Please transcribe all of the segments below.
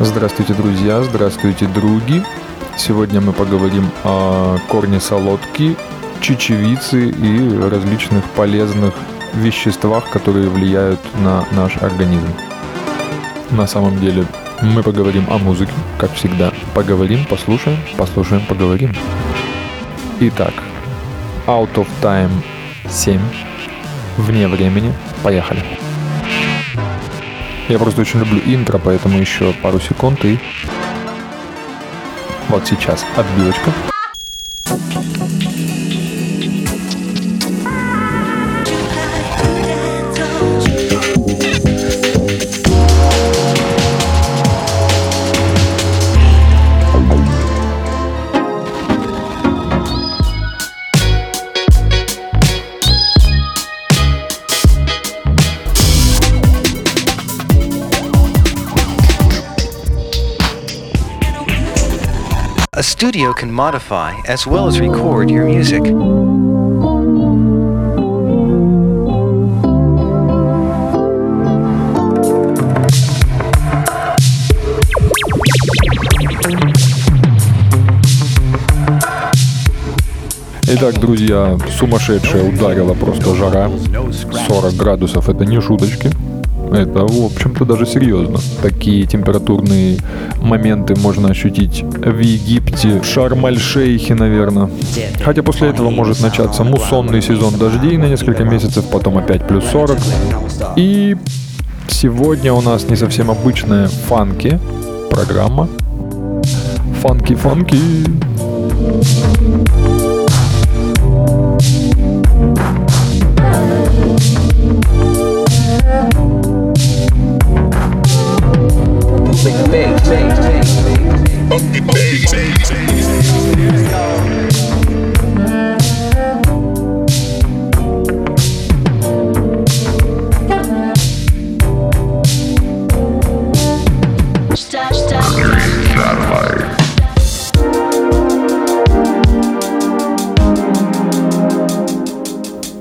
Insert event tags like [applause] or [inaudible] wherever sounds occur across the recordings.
Здравствуйте, друзья, здравствуйте, други. Сегодня мы поговорим о корне солодки, чечевицы и различных полезных веществах, которые влияют на наш организм. На самом деле мы поговорим о музыке, как всегда. Поговорим, послушаем, послушаем, поговорим. Итак, Out of Time 7. Вне времени. Поехали. Я просто очень люблю интро, поэтому еще пару секунд и... Вот сейчас отбивочка. Studio can modify as well as record your music. Итак, друзья, сумасшедшая ударила просто жара. 40 градусов, это не шуточки. Это, в общем-то, даже серьезно. Такие температурные моменты можно ощутить в Египте, в Шарм-аль-Шейхе, наверное. Хотя после этого может начаться муссонный сезон дождей на несколько месяцев, потом опять плюс 40. И сегодня у нас не совсем обычная фанки программа. Фанки-фанки. Stop, stop.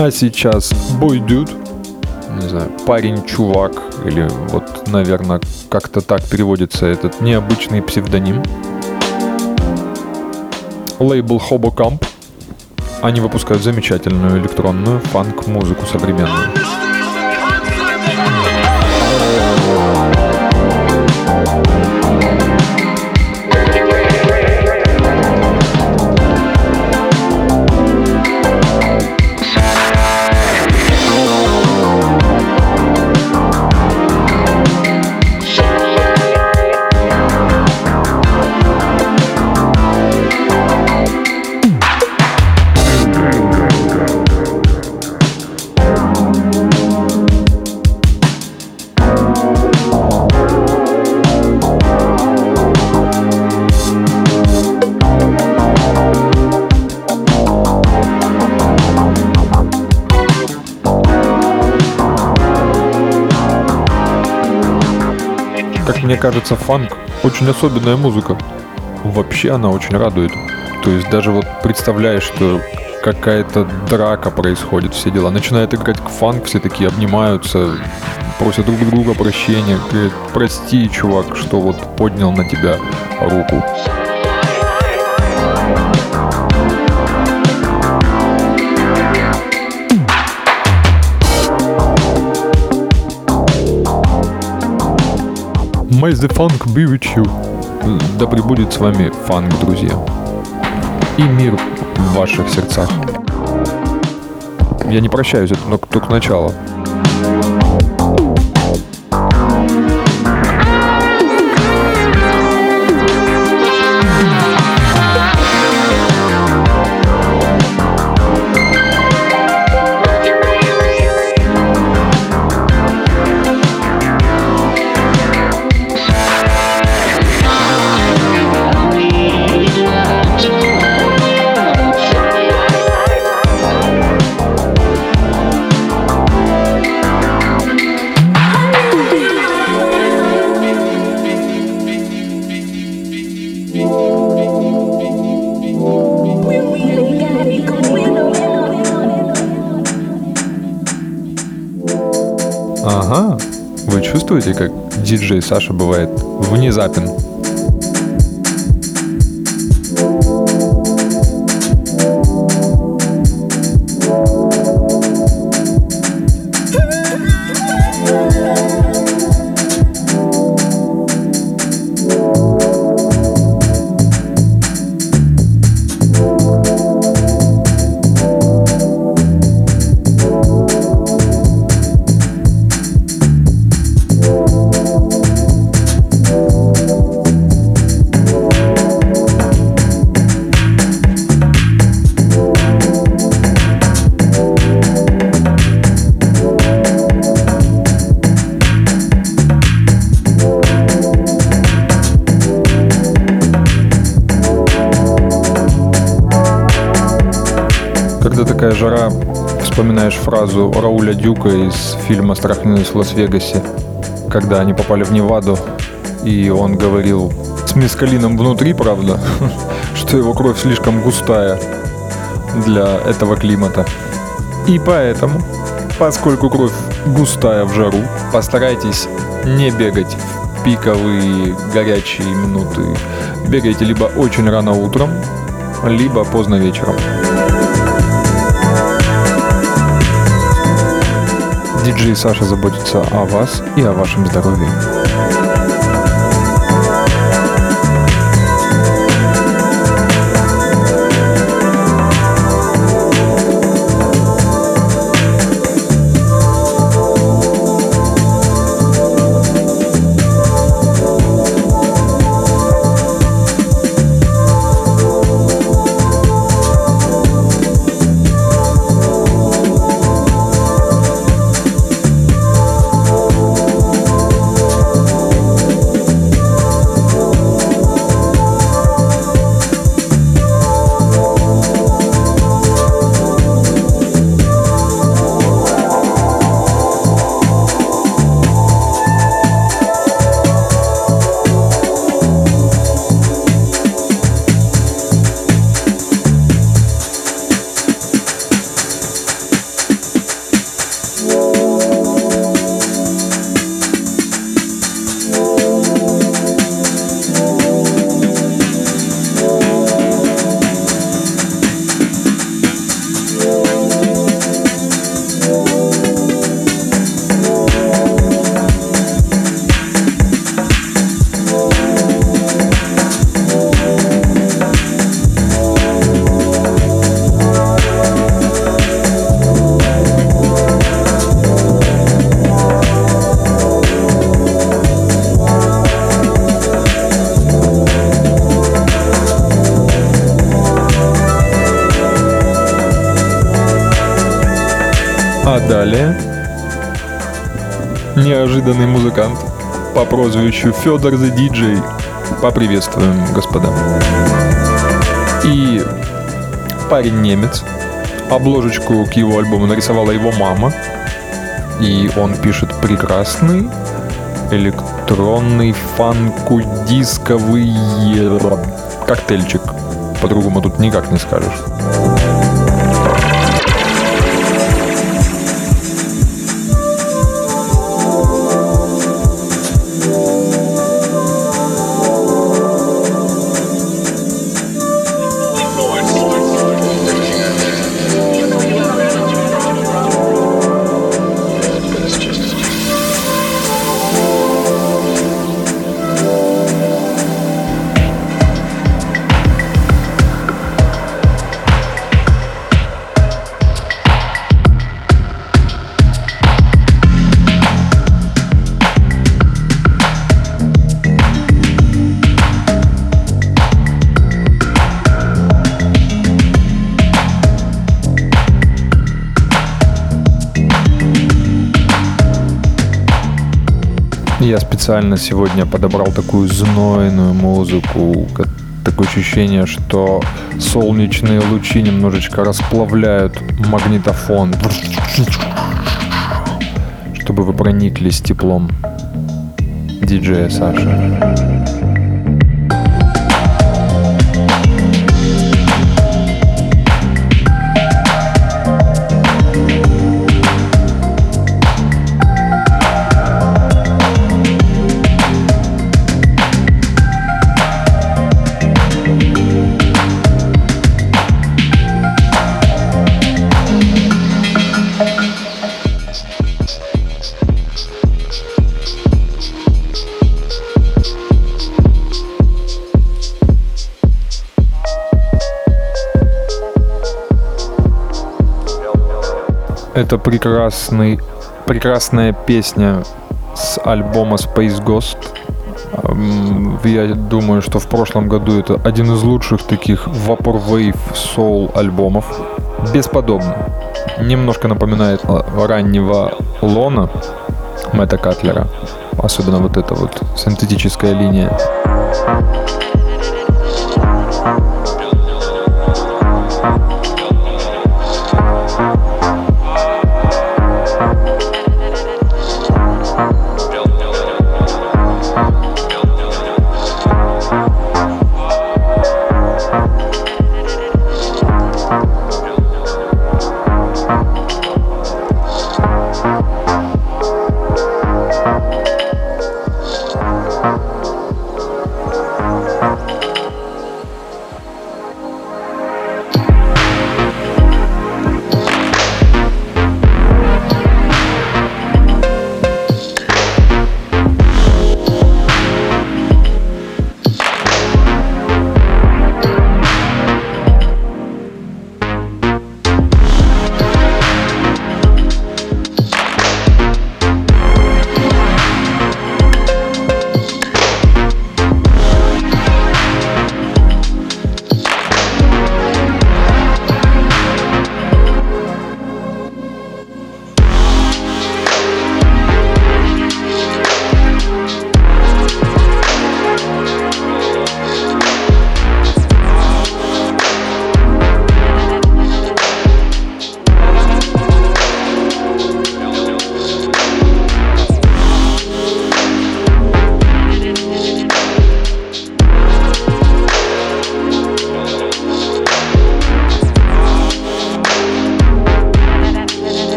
А сейчас бойдюд, не знаю, парень-чувак, или вот, наверное, как-то так переводится этот необычный псевдоним. Лейбл Hobocamp. Они выпускают замечательную электронную фанк-музыку современную. Кажется, фанк очень особенная музыка. Вообще она очень радует. То есть даже вот представляешь, что какая-то драка происходит, все дела. Начинает играть фанк, все такие обнимаются, просят друг друга прощения, говорят, прости, чувак, что вот поднял на тебя руку. May the funk be with you. Да пребудет с вами фанк, друзья. И мир в ваших сердцах. Я не прощаюсь, это только, начало. Как диджей Саша бывает внезапен. Фразу Рауля Дюка из фильма «Страх в Лас-Вегасе», когда они попали в Неваду, и он говорил с мескалином внутри, правда, [laughs] что его кровь слишком густая для этого климата. И поэтому, поскольку кровь густая в жару, постарайтесь не бегать в пиковые горячие минуты. Бегайте либо очень рано утром, либо поздно вечером. Диджей Саша заботится о вас и о вашем здоровье. Далее неожиданный музыкант по прозвищу Федор the DJ. Поприветствуем, господа. И парень немец. Обложечку к его альбому нарисовала его мама. И он пишет прекрасный электронный фанку-дисковый коктейльчик. По-другому тут никак не скажешь. Я специально сегодня подобрал такую знойную музыку, такое ощущение, что солнечные лучи немножечко расплавляют магнитофон, чтобы вы прониклись теплом диджея Саши. Это прекрасный, прекрасная песня с альбома Space Ghost. Я думаю, что в прошлом году это один из лучших таких Vaporwave Soul альбомов. Бесподобно. Немножко напоминает раннего Лона Мэтта Катлера. Особенно вот эта вот синтетическая линия.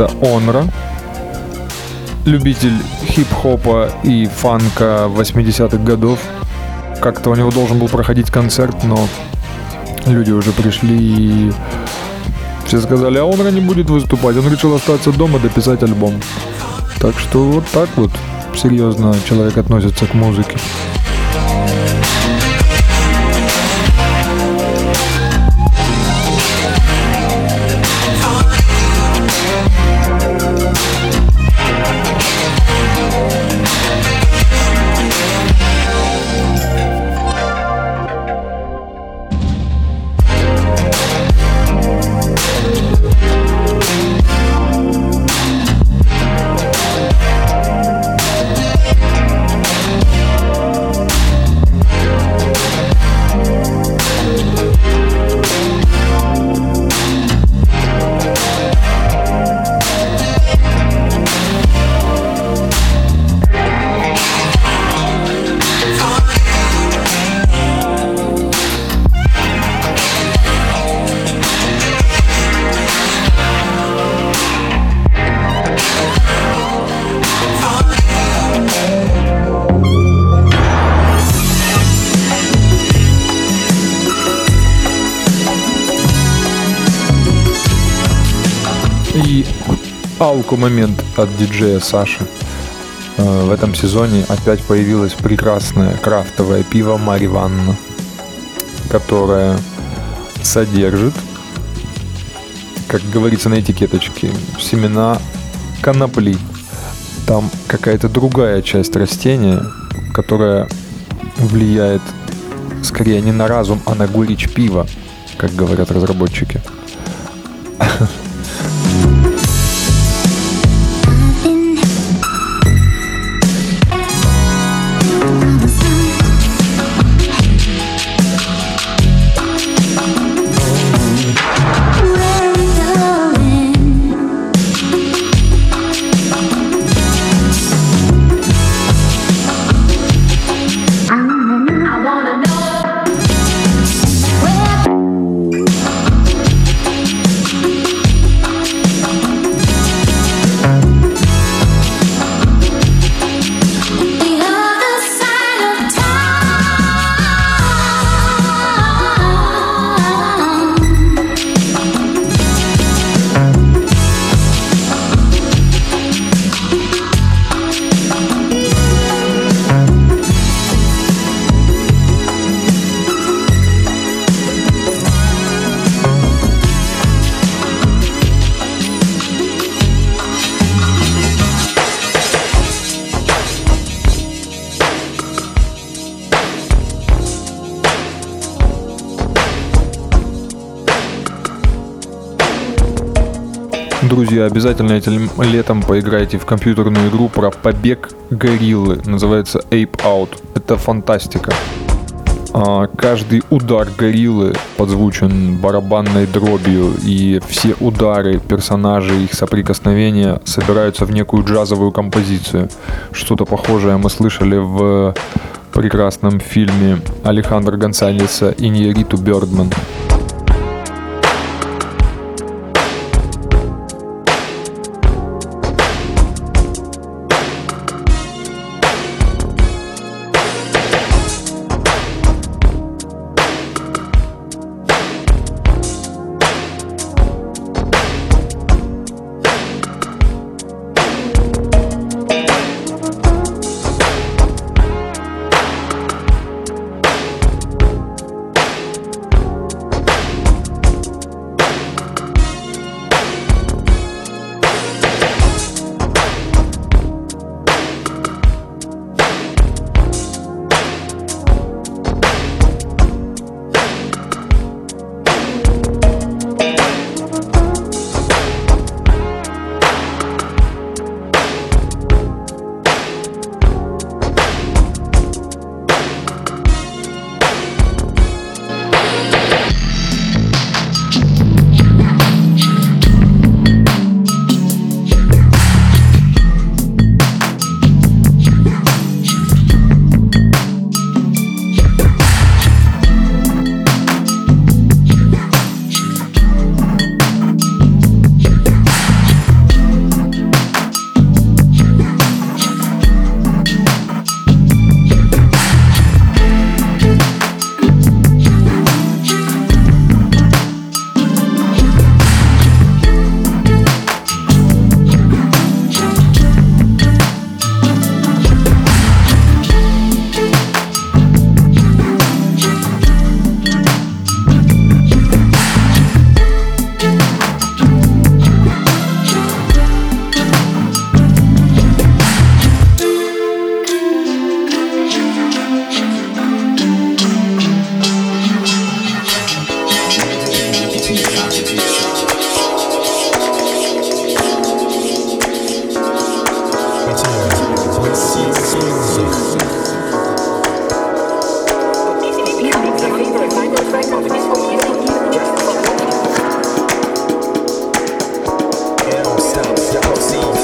А это Онра, любитель хип-хопа и фанка 80-х годов. Как-то у него должен был проходить концерт, но люди уже пришли и все сказали, а Онра не будет выступать. Он решил остаться дома, дописать альбом. Так что вот так вот серьезно человек относится к музыке. Алку момент от диджея Саши. Э, В этом сезоне опять появилось прекрасное крафтовое пиво Мари Ванна, которое содержит, как говорится на этикеточке, семена конопли. Там какая-то другая часть растения, которая влияет скорее не на разум, а на горечь пива, как говорят разработчики. [laughs] обязательно этим летом поиграйте в компьютерную игру про побег гориллы. Называется Ape Out. Это фантастика. А, каждый удар гориллы подзвучен барабанной дробью, и все удары персонажей, их соприкосновения собираются в некую джазовую композицию. Что-то похожее мы слышали в прекрасном фильме Алехандро Гонсалеса «Иньериту Бёрдман».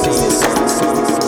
Música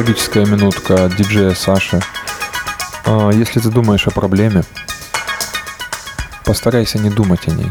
психологическая минутка от диджея Саши. А, если ты думаешь о проблеме, постарайся не думать о ней.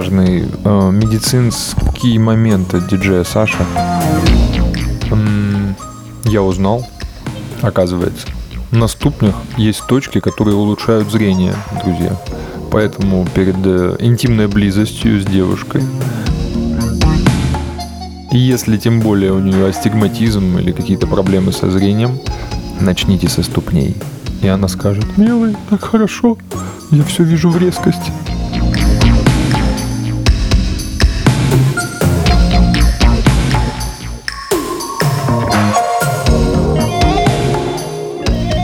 Важный э, медицинский момент от диджея Саша. М, Я узнал, оказывается, на ступнях есть точки, которые улучшают зрение, друзья. Поэтому перед э, интимной близостью с девушкой, и если тем более у нее астигматизм или какие-то проблемы со зрением, начните со ступней. И она скажет, милый, так хорошо, я все вижу в резкости.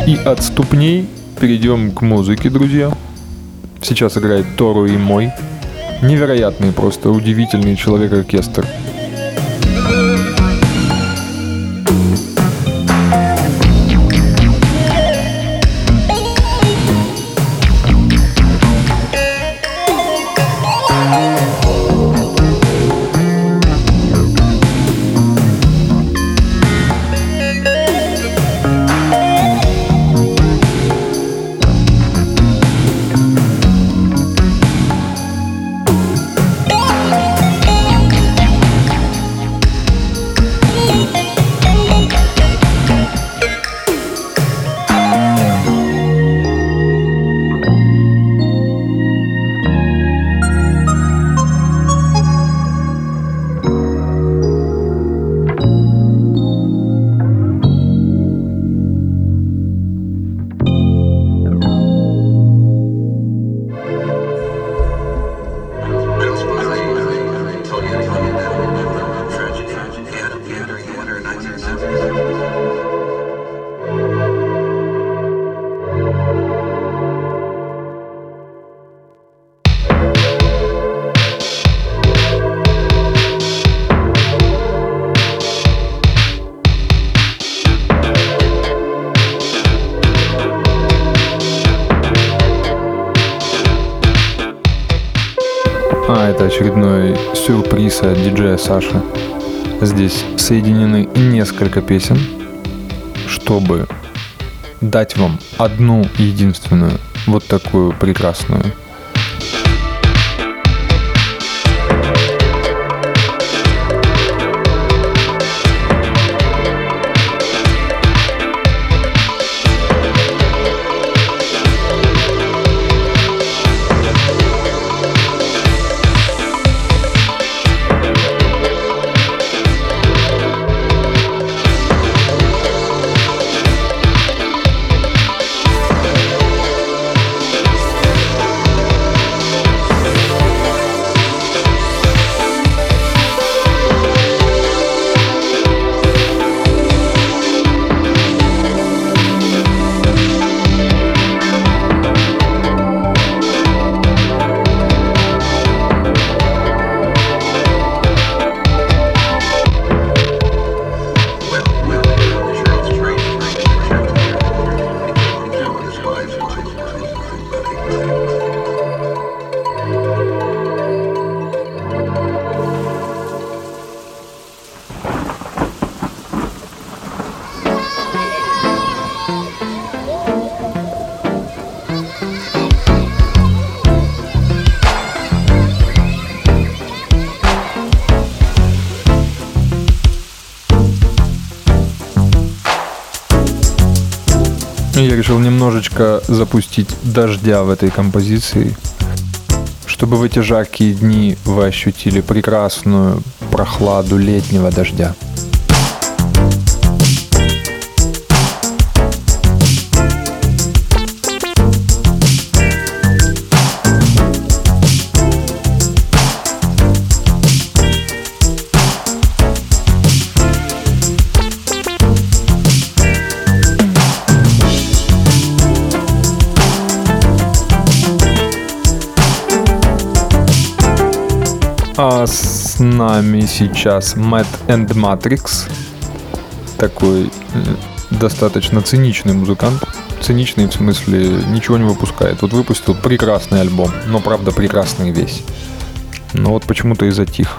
И от ступней перейдем к музыке, друзья. Сейчас играет Тору и мой. Невероятный, просто удивительный человек-оркестр. Саши. Здесь соединены несколько песен, чтобы дать вам одну единственную, вот такую прекрасную. Я решил немножечко запустить дождя в этой композиции, чтобы в эти жаркие дни вы ощутили прекрасную прохладу летнего дождя. А с нами сейчас Matt and Matrix. Такой э, достаточно циничный музыкант. Циничный в смысле ничего не выпускает. Вот выпустил прекрасный альбом, но правда прекрасный весь. Но вот почему-то и затих.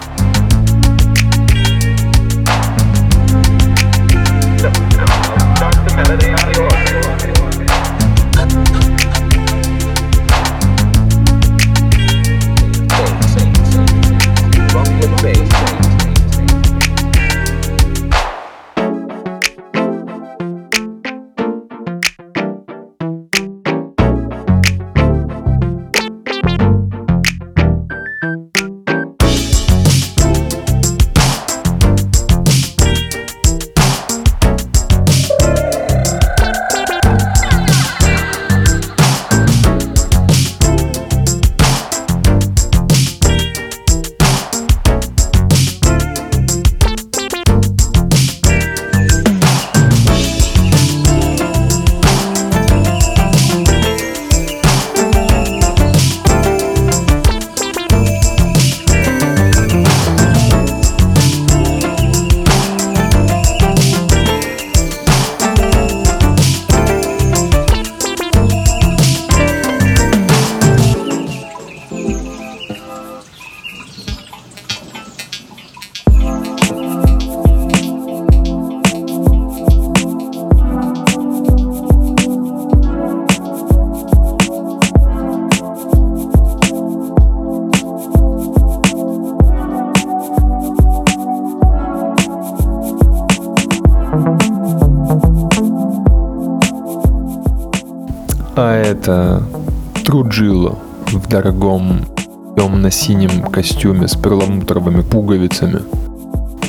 Костюме с перламутровыми пуговицами,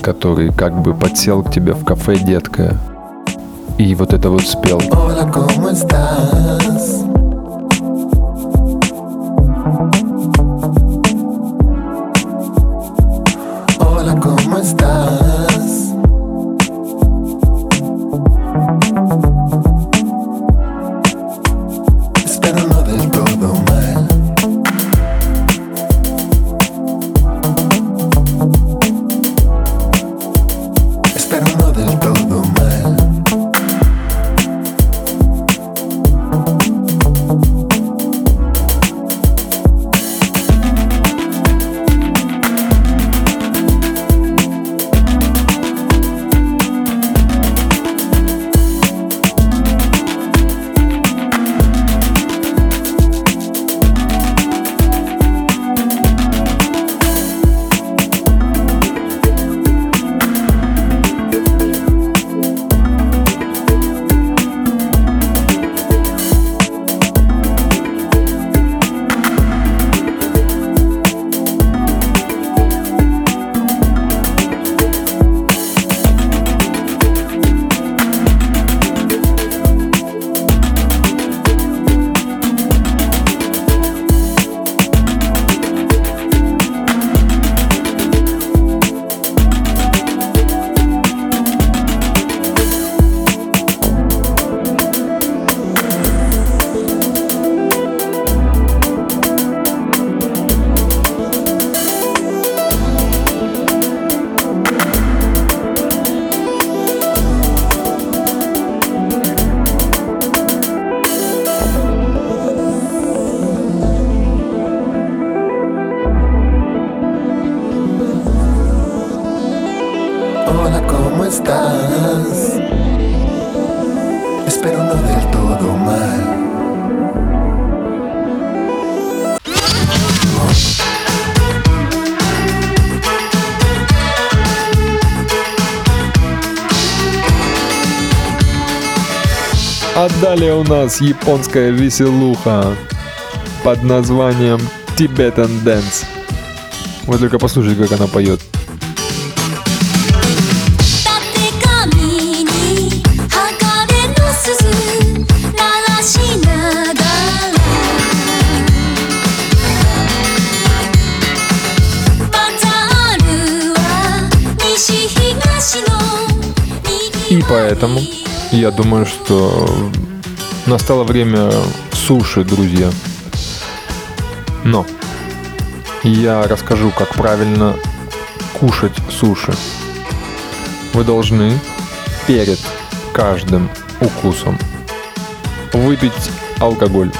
который как бы подсел к тебе в кафе, детка, и вот это вот спел. Hola, А далее у нас японская веселуха под названием Tibetan Dance. Вы только послушайте, как она поет. И поэтому я думаю, что настало время суши, друзья. Но я расскажу, как правильно кушать суши. Вы должны перед каждым укусом выпить алкоголь.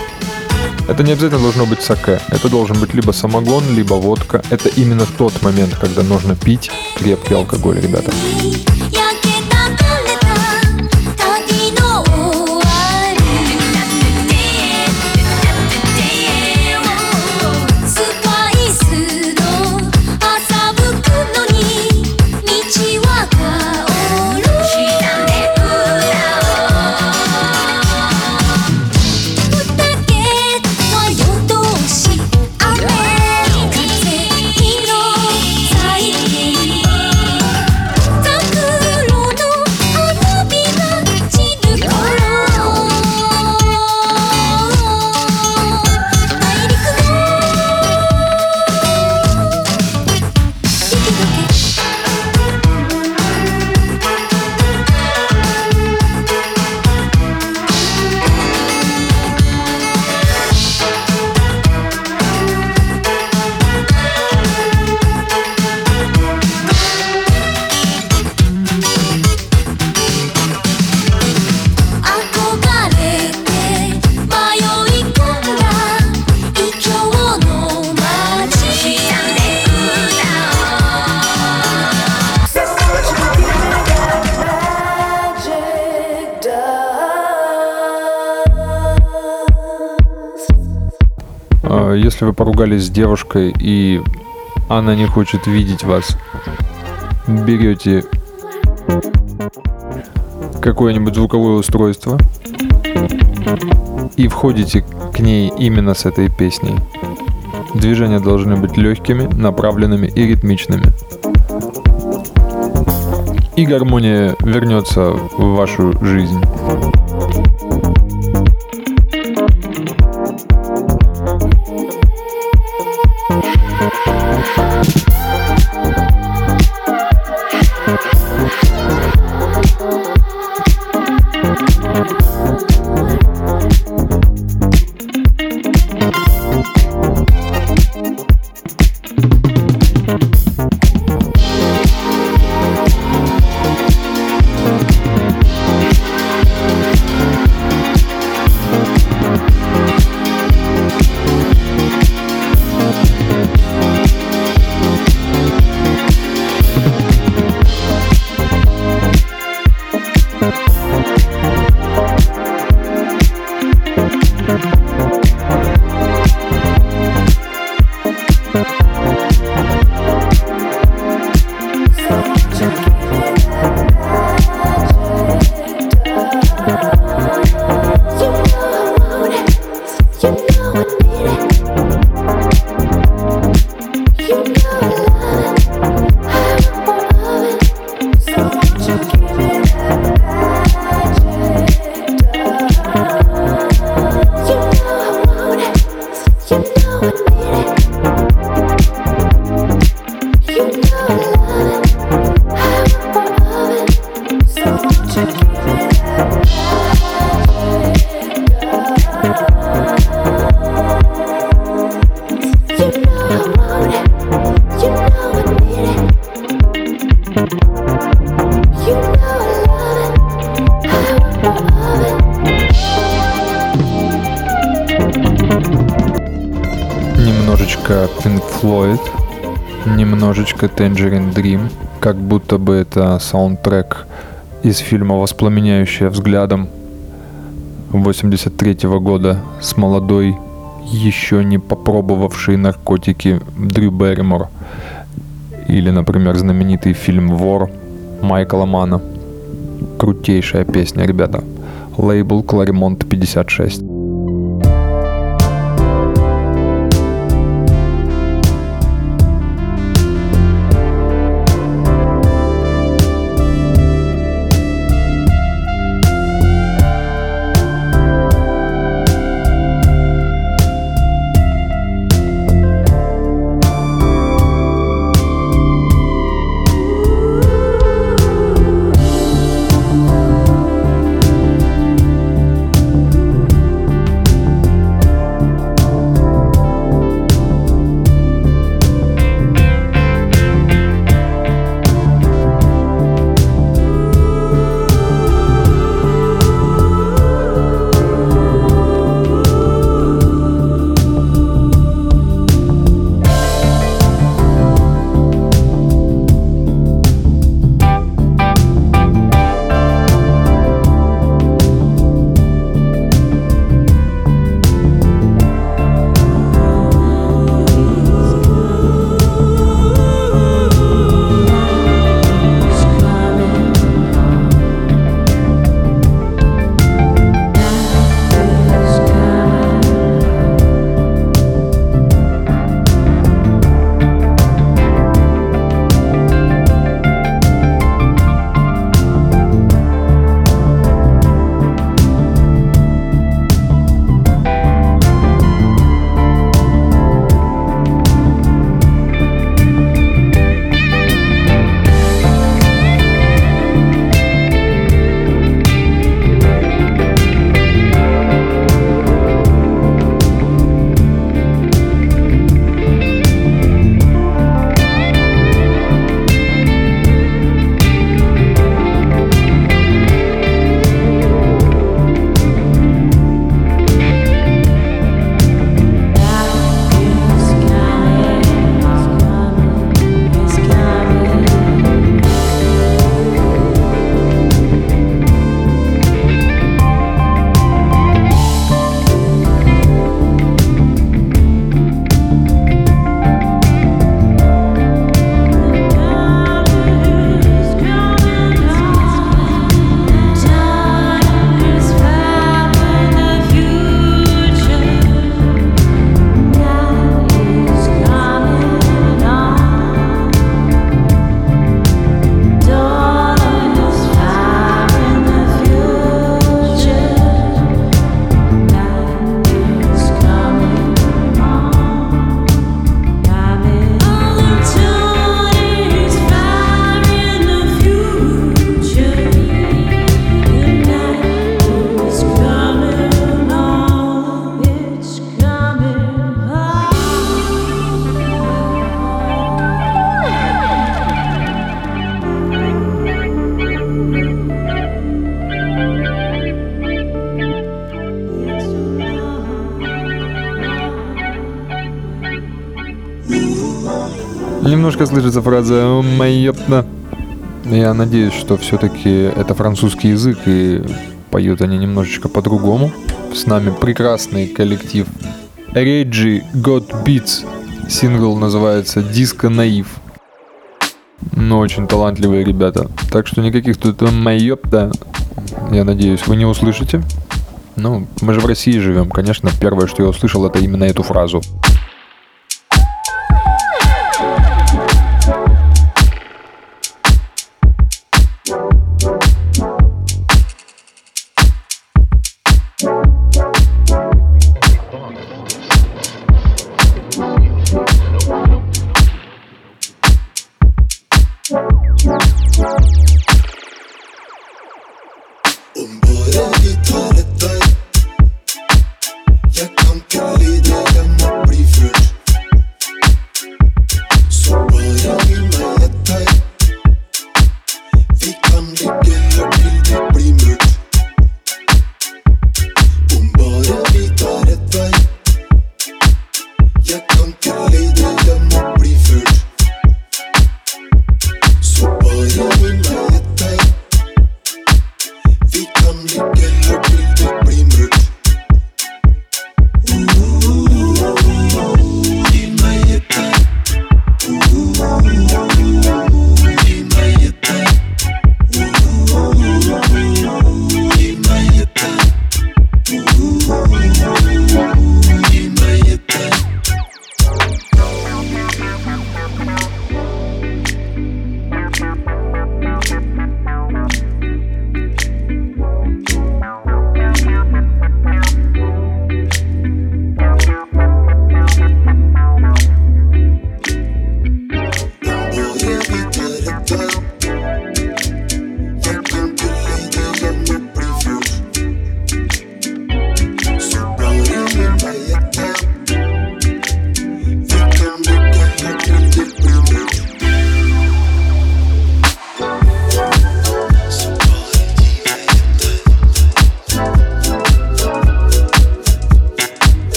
Это не обязательно должно быть саке. Это должен быть либо самогон, либо водка. Это именно тот момент, когда нужно пить крепкий алкоголь, ребята. Поругались с девушкой и она не хочет видеть вас, берете какое-нибудь звуковое устройство и входите к ней именно с этой песней. Движения должны быть легкими, направленными и ритмичными. И гармония вернется в вашу жизнь. Немножечко Tangerine Dream, как будто бы это саундтрек из фильма «Воспламеняющая взглядом» 83 года с молодой, еще не попробовавшей наркотики Дрю Берримор. Или, например, знаменитый фильм «Вор» Майкла Мана. Крутейшая песня, ребята. Лейбл Clarimont 56. Немножко слышится фраза «майопна». Я надеюсь, что все-таки это французский язык и поют они немножечко по-другому. С нами прекрасный коллектив Reggie God Beats. Сингл называется «Диско Наив». Ну, очень талантливые ребята. Так что никаких тут майопта, я надеюсь, вы не услышите. Ну, мы же в России живем. Конечно, первое, что я услышал, это именно эту фразу.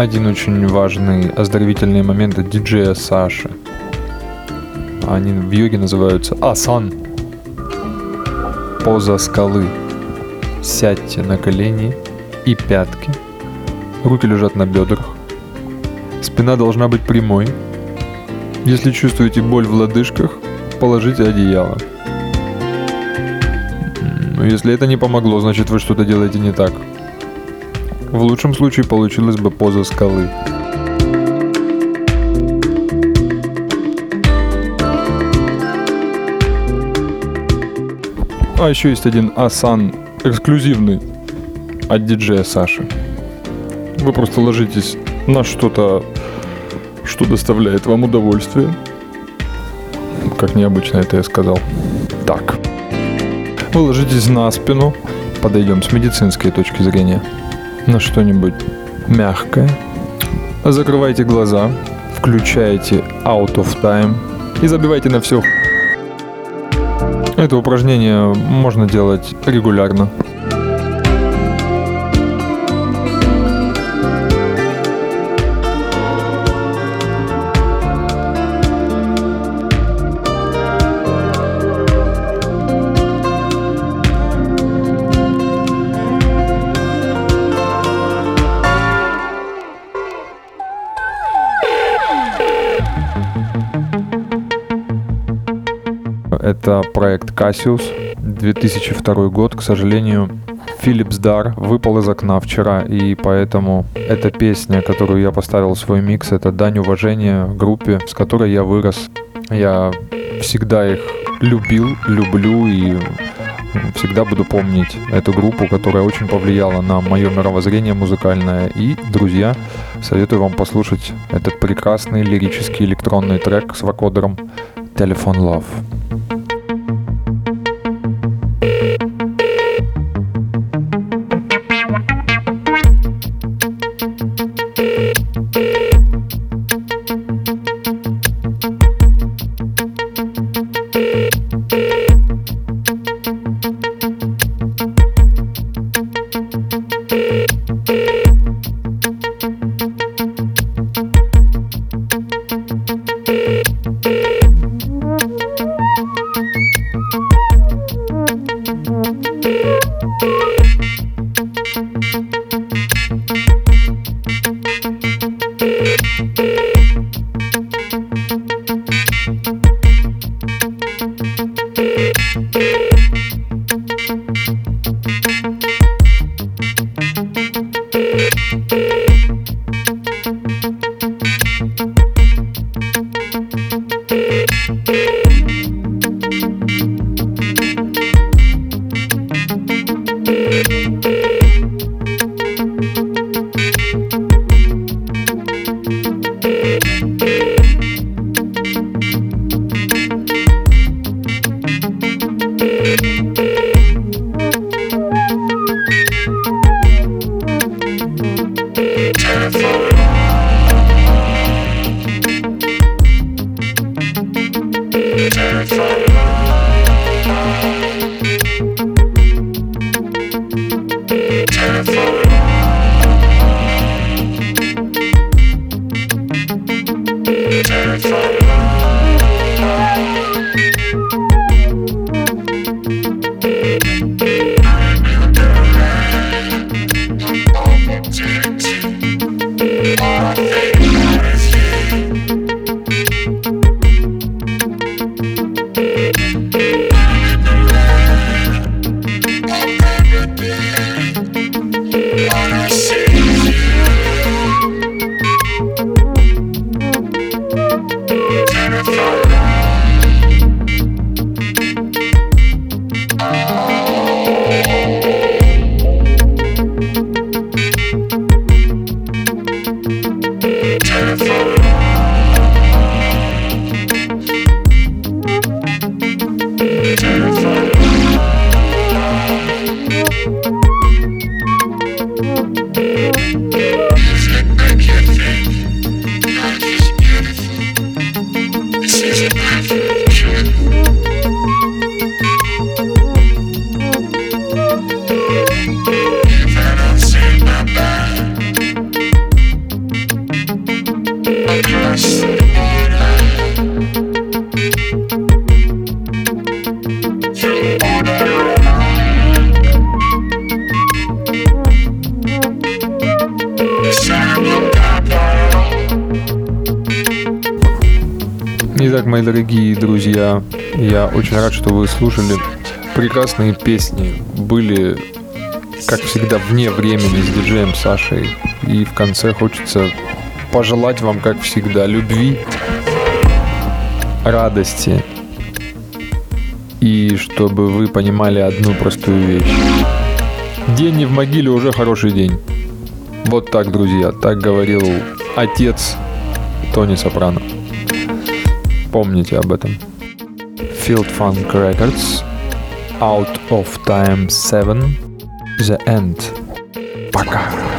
Один очень важный оздоровительный момент от диджея Саши. Они в йоге называются асан. Поза скалы. Сядьте на колени и пятки. Руки лежат на бедрах. Спина должна быть прямой. Если чувствуете боль в лодыжках, положите одеяло. М, Если это не помогло, значит вы что-то делаете не так. В лучшем случае получилась бы поза скалы. А еще есть один асан эксклюзивный от диджея Саши. Вы просто ложитесь на что-то, что доставляет вам удовольствие. Как необычно это я сказал. Так. Вы ложитесь на спину. Подойдем с медицинской точки зрения на что-нибудь мягкое. Закрывайте глаза, включаете Out of Time и забивайте на все. Это упражнение можно делать регулярно. Проект Cassius, 2002 год. К сожалению, Philips Дар выпал из окна вчера, и поэтому эта песня, которую я поставил в свой микс, это дань уважения группе, с которой я вырос. Я всегда их любил, люблю и всегда буду помнить эту группу, которая очень повлияла на мое мировоззрение музыкальное. И, друзья, советую вам послушать этот прекрасный лирический электронный трек с вокодером Telephone Love. Итак, мои дорогие друзья, я очень рад, что вы слушали прекрасные песни. Были, как всегда, вне времени с диджеем Сашей. И в конце хочется пожелать вам, как всегда, любви, радости. И чтобы вы понимали одну простую вещь. День не в могиле уже хороший день. Вот так, друзья, так говорил отец Тони Сопрано. Помните об этом. Field Funk Records, Out of Time 7, The End. Пока.